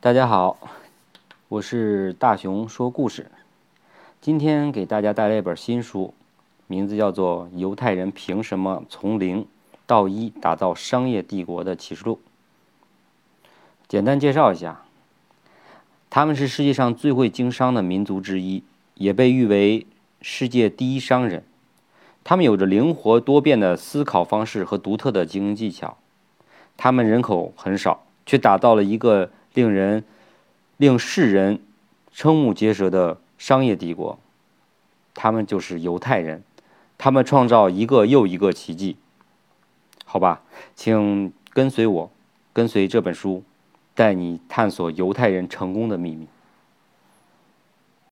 大家好，我是大熊说故事。今天给大家带来一本新书，名字叫做《犹太人凭什么从零到一打造商业帝国的启示录》。简单介绍一下，他们是世界上最会经商的民族之一，也被誉为世界第一商人。他们有着灵活多变的思考方式和独特的经营技巧。他们人口很少，却打造了一个。令人令世人瞠目结舌的商业帝国，他们就是犹太人，他们创造一个又一个奇迹。好吧，请跟随我，跟随这本书，带你探索犹太人成功的秘密。